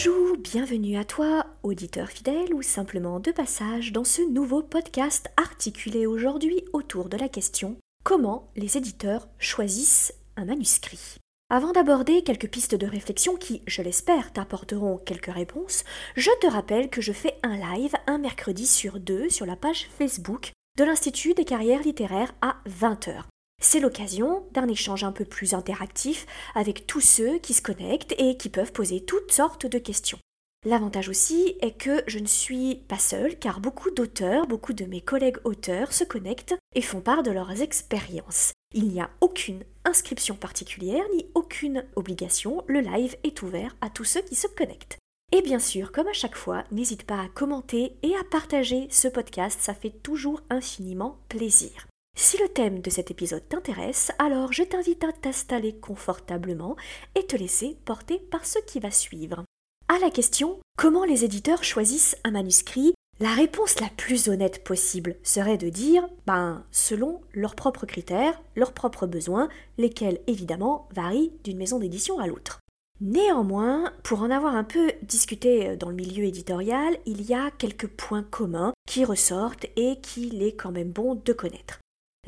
Bonjour, bienvenue à toi, auditeur fidèle ou simplement de passage dans ce nouveau podcast articulé aujourd'hui autour de la question comment les éditeurs choisissent un manuscrit? Avant d'aborder quelques pistes de réflexion qui, je l'espère, t'apporteront quelques réponses, je te rappelle que je fais un live un mercredi sur deux sur la page Facebook de l'Institut des carrières littéraires à 20h. C'est l'occasion d'un échange un peu plus interactif avec tous ceux qui se connectent et qui peuvent poser toutes sortes de questions. L'avantage aussi est que je ne suis pas seule car beaucoup d'auteurs, beaucoup de mes collègues auteurs se connectent et font part de leurs expériences. Il n'y a aucune inscription particulière ni aucune obligation, le live est ouvert à tous ceux qui se connectent. Et bien sûr, comme à chaque fois, n'hésite pas à commenter et à partager ce podcast, ça fait toujours infiniment plaisir. Si le thème de cet épisode t'intéresse, alors je t'invite à t'installer confortablement et te laisser porter par ce qui va suivre. À la question comment les éditeurs choisissent un manuscrit, la réponse la plus honnête possible serait de dire ben selon leurs propres critères, leurs propres besoins, lesquels évidemment varient d'une maison d'édition à l'autre. Néanmoins, pour en avoir un peu discuté dans le milieu éditorial, il y a quelques points communs qui ressortent et qu'il est quand même bon de connaître.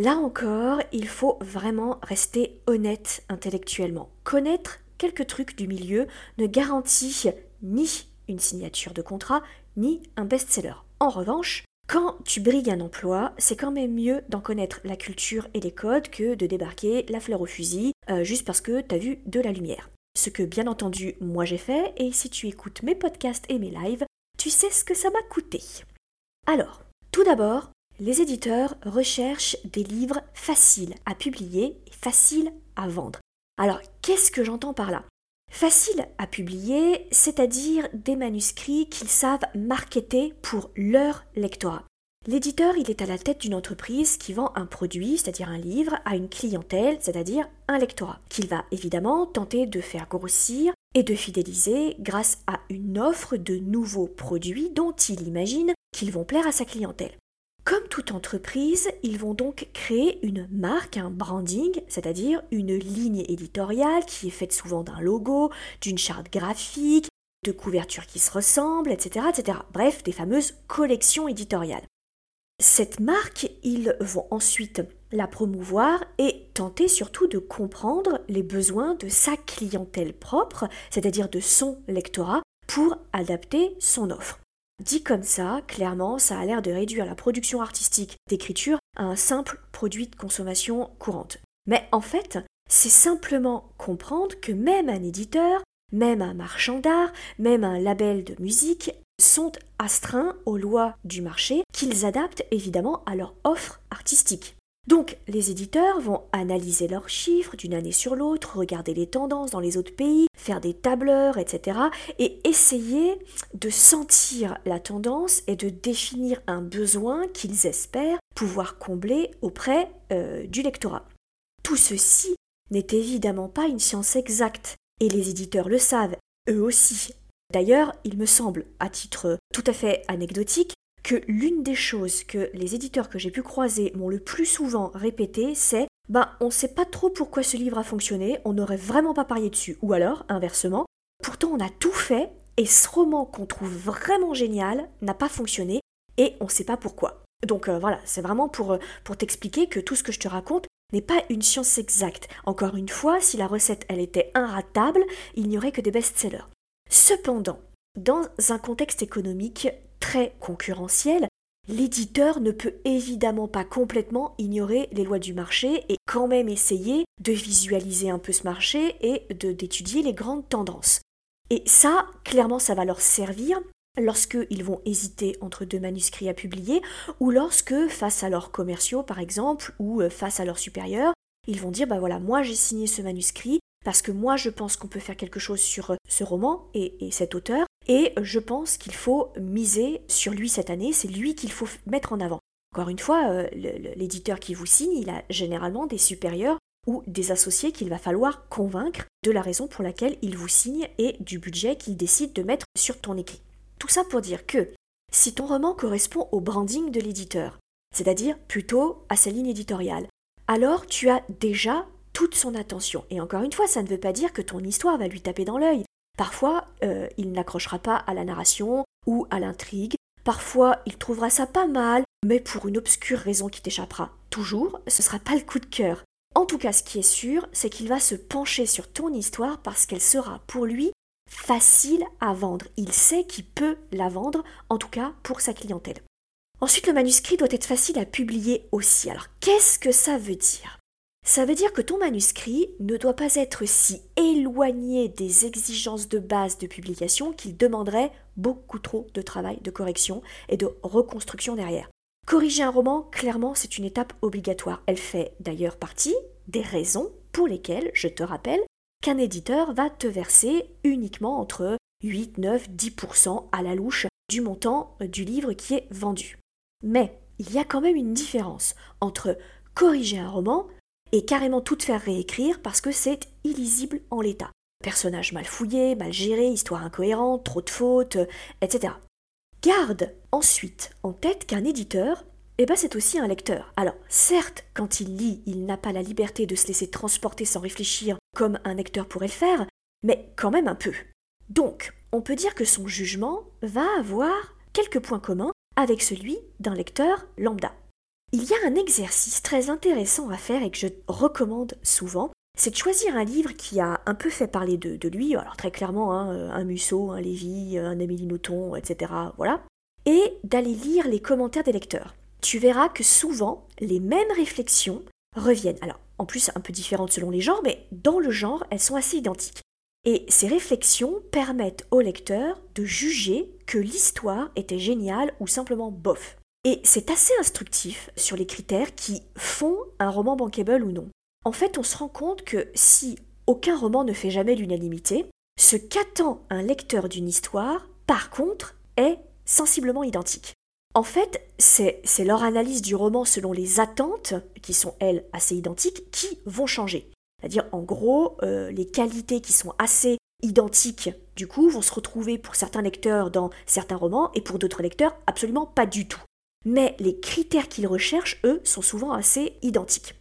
Là encore, il faut vraiment rester honnête intellectuellement. Connaître quelques trucs du milieu ne garantit ni une signature de contrat, ni un best-seller. En revanche, quand tu brilles un emploi, c'est quand même mieux d'en connaître la culture et les codes que de débarquer la fleur au fusil euh, juste parce que t'as vu de la lumière. Ce que bien entendu moi j'ai fait, et si tu écoutes mes podcasts et mes lives, tu sais ce que ça m'a coûté. Alors, tout d'abord, les éditeurs recherchent des livres faciles à publier et faciles à vendre. Alors, qu'est-ce que j'entends par là? Facile à publier, c'est-à-dire des manuscrits qu'ils savent marketer pour leur lectorat. L'éditeur, il est à la tête d'une entreprise qui vend un produit, c'est-à-dire un livre, à une clientèle, c'est-à-dire un lectorat, qu'il va évidemment tenter de faire grossir et de fidéliser grâce à une offre de nouveaux produits dont il imagine qu'ils vont plaire à sa clientèle. Comme toute entreprise, ils vont donc créer une marque, un branding, c'est-à-dire une ligne éditoriale qui est faite souvent d'un logo, d'une charte graphique, de couvertures qui se ressemblent, etc., etc. Bref, des fameuses collections éditoriales. Cette marque, ils vont ensuite la promouvoir et tenter surtout de comprendre les besoins de sa clientèle propre, c'est-à-dire de son lectorat, pour adapter son offre. Dit comme ça, clairement, ça a l'air de réduire la production artistique d'écriture à un simple produit de consommation courante. Mais en fait, c'est simplement comprendre que même un éditeur, même un marchand d'art, même un label de musique sont astreints aux lois du marché qu'ils adaptent évidemment à leur offre artistique. Donc les éditeurs vont analyser leurs chiffres d'une année sur l'autre, regarder les tendances dans les autres pays, faire des tableurs, etc. et essayer de sentir la tendance et de définir un besoin qu'ils espèrent pouvoir combler auprès euh, du lectorat. Tout ceci n'est évidemment pas une science exacte, et les éditeurs le savent, eux aussi. D'ailleurs, il me semble, à titre tout à fait anecdotique, que l'une des choses que les éditeurs que j'ai pu croiser m'ont le plus souvent répété, c'est ben on sait pas trop pourquoi ce livre a fonctionné, on n'aurait vraiment pas parié dessus. Ou alors, inversement, pourtant on a tout fait et ce roman qu'on trouve vraiment génial n'a pas fonctionné et on sait pas pourquoi. Donc euh, voilà, c'est vraiment pour, euh, pour t'expliquer que tout ce que je te raconte n'est pas une science exacte. Encore une fois, si la recette elle était inratable, il n'y aurait que des best-sellers. Cependant, dans un contexte économique très concurrentiel, l'éditeur ne peut évidemment pas complètement ignorer les lois du marché et quand même essayer de visualiser un peu ce marché et d'étudier les grandes tendances. Et ça, clairement, ça va leur servir lorsqu'ils vont hésiter entre deux manuscrits à publier, ou lorsque, face à leurs commerciaux par exemple, ou euh, face à leurs supérieurs, ils vont dire, bah voilà, moi j'ai signé ce manuscrit, parce que moi je pense qu'on peut faire quelque chose sur euh, ce roman et, et cet auteur, et je pense qu'il faut miser sur lui cette année, c'est lui qu'il faut mettre en avant. Encore une fois, euh, l'éditeur qui vous signe, il a généralement des supérieurs ou des associés qu'il va falloir convaincre de la raison pour laquelle il vous signe et du budget qu'il décide de mettre sur ton écrit. Tout ça pour dire que si ton roman correspond au branding de l'éditeur, c'est-à-dire plutôt à sa ligne éditoriale, alors tu as déjà toute son attention. Et encore une fois, ça ne veut pas dire que ton histoire va lui taper dans l'œil. Parfois, euh, il n'accrochera pas à la narration ou à l'intrigue. Parfois, il trouvera ça pas mal, mais pour une obscure raison qui t'échappera. Toujours, ce sera pas le coup de cœur. En tout cas, ce qui est sûr, c'est qu'il va se pencher sur ton histoire parce qu'elle sera pour lui facile à vendre. Il sait qu'il peut la vendre, en tout cas pour sa clientèle. Ensuite, le manuscrit doit être facile à publier aussi. Alors, qu'est-ce que ça veut dire? Ça veut dire que ton manuscrit ne doit pas être si éloigné des exigences de base de publication qu'il demanderait beaucoup trop de travail de correction et de reconstruction derrière. Corriger un roman, clairement, c'est une étape obligatoire. Elle fait d'ailleurs partie des raisons pour lesquelles, je te rappelle, qu'un éditeur va te verser uniquement entre 8, 9, 10% à la louche du montant du livre qui est vendu. Mais il y a quand même une différence entre corriger un roman et carrément tout faire réécrire parce que c'est illisible en l'état. Personnage mal fouillé, mal géré, histoire incohérente, trop de fautes, etc. Garde ensuite en tête qu'un éditeur, eh ben c'est aussi un lecteur. Alors, certes, quand il lit, il n'a pas la liberté de se laisser transporter sans réfléchir comme un lecteur pourrait le faire, mais quand même un peu. Donc, on peut dire que son jugement va avoir quelques points communs avec celui d'un lecteur lambda. Il y a un exercice très intéressant à faire et que je recommande souvent, c'est de choisir un livre qui a un peu fait parler de, lui, alors très clairement hein, euh, un Musso, un Lévy, un Amélie Nothomb, etc. Voilà, et d'aller lire les commentaires des lecteurs. Tu verras que souvent les mêmes réflexions reviennent. Alors, en plus un peu différentes selon les genres, mais dans le genre, elles sont assez identiques. Et ces réflexions permettent au lecteur de juger que l'histoire était géniale ou simplement bof. Et c'est assez instructif sur les critères qui font un roman bankable ou non. En fait, on se rend compte que si aucun roman ne fait jamais l'unanimité, ce qu'attend un lecteur d'une histoire, par contre, est sensiblement identique. En fait, c'est leur analyse du roman selon les attentes, qui sont elles assez identiques, qui vont changer. C'est-à-dire, en gros, euh, les qualités qui sont assez identiques, du coup, vont se retrouver pour certains lecteurs dans certains romans et pour d'autres lecteurs absolument pas du tout. Mais les critères qu'ils recherchent, eux, sont souvent assez identiques.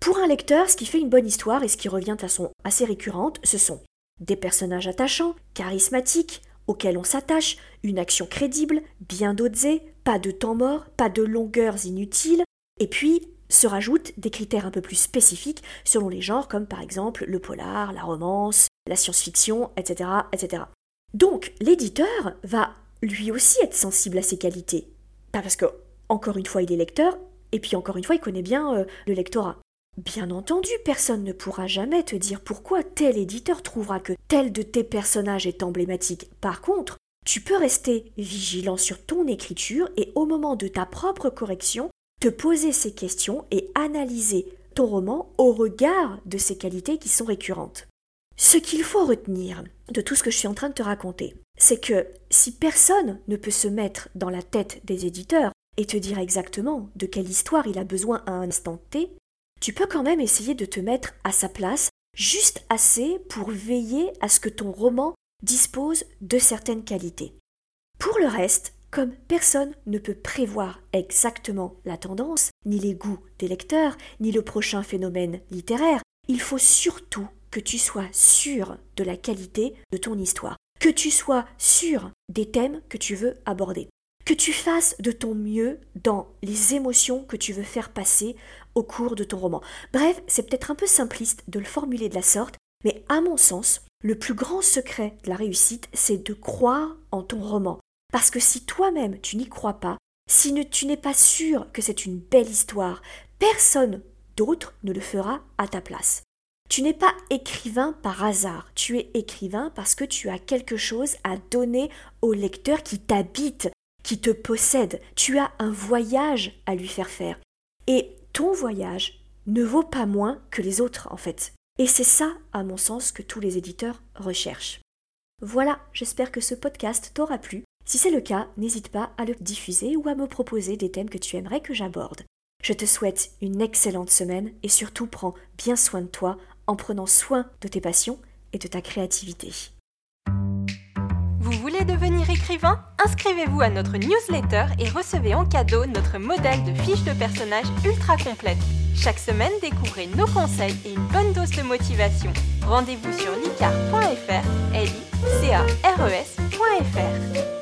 Pour un lecteur, ce qui fait une bonne histoire et ce qui revient de façon assez récurrente, ce sont des personnages attachants, charismatiques, auxquels on s'attache, une action crédible, bien dosée, pas de temps mort, pas de longueurs inutiles, et puis se rajoutent des critères un peu plus spécifiques selon les genres, comme par exemple le polar, la romance, la science-fiction, etc., etc. Donc, l'éditeur va lui aussi être sensible à ces qualités. Pas parce que, encore une fois, il est lecteur, et puis encore une fois, il connaît bien euh, le lectorat. Bien entendu, personne ne pourra jamais te dire pourquoi tel éditeur trouvera que tel de tes personnages est emblématique. Par contre, tu peux rester vigilant sur ton écriture et au moment de ta propre correction, te poser ces questions et analyser ton roman au regard de ces qualités qui sont récurrentes. Ce qu'il faut retenir de tout ce que je suis en train de te raconter, c'est que si personne ne peut se mettre dans la tête des éditeurs et te dire exactement de quelle histoire il a besoin à un instant T, tu peux quand même essayer de te mettre à sa place juste assez pour veiller à ce que ton roman dispose de certaines qualités. Pour le reste, comme personne ne peut prévoir exactement la tendance, ni les goûts des lecteurs, ni le prochain phénomène littéraire, il faut surtout que tu sois sûr de la qualité de ton histoire, que tu sois sûr des thèmes que tu veux aborder, que tu fasses de ton mieux dans les émotions que tu veux faire passer au cours de ton roman. Bref, c'est peut-être un peu simpliste de le formuler de la sorte, mais à mon sens, le plus grand secret de la réussite, c'est de croire en ton roman. Parce que si toi-même tu n'y crois pas, si tu n'es pas sûr que c'est une belle histoire, personne d'autre ne le fera à ta place. Tu n'es pas écrivain par hasard, tu es écrivain parce que tu as quelque chose à donner au lecteur qui t'habite, qui te possède. Tu as un voyage à lui faire faire. Et ton voyage ne vaut pas moins que les autres, en fait. Et c'est ça, à mon sens, que tous les éditeurs recherchent. Voilà, j'espère que ce podcast t'aura plu. Si c'est le cas, n'hésite pas à le diffuser ou à me proposer des thèmes que tu aimerais que j'aborde. Je te souhaite une excellente semaine et surtout prends bien soin de toi en prenant soin de tes passions et de ta créativité. Voulez devenir écrivain Inscrivez-vous à notre newsletter et recevez en cadeau notre modèle de fiche de personnage ultra complète. Chaque semaine, découvrez nos conseils et une bonne dose de motivation. Rendez-vous sur licar.fr, l e.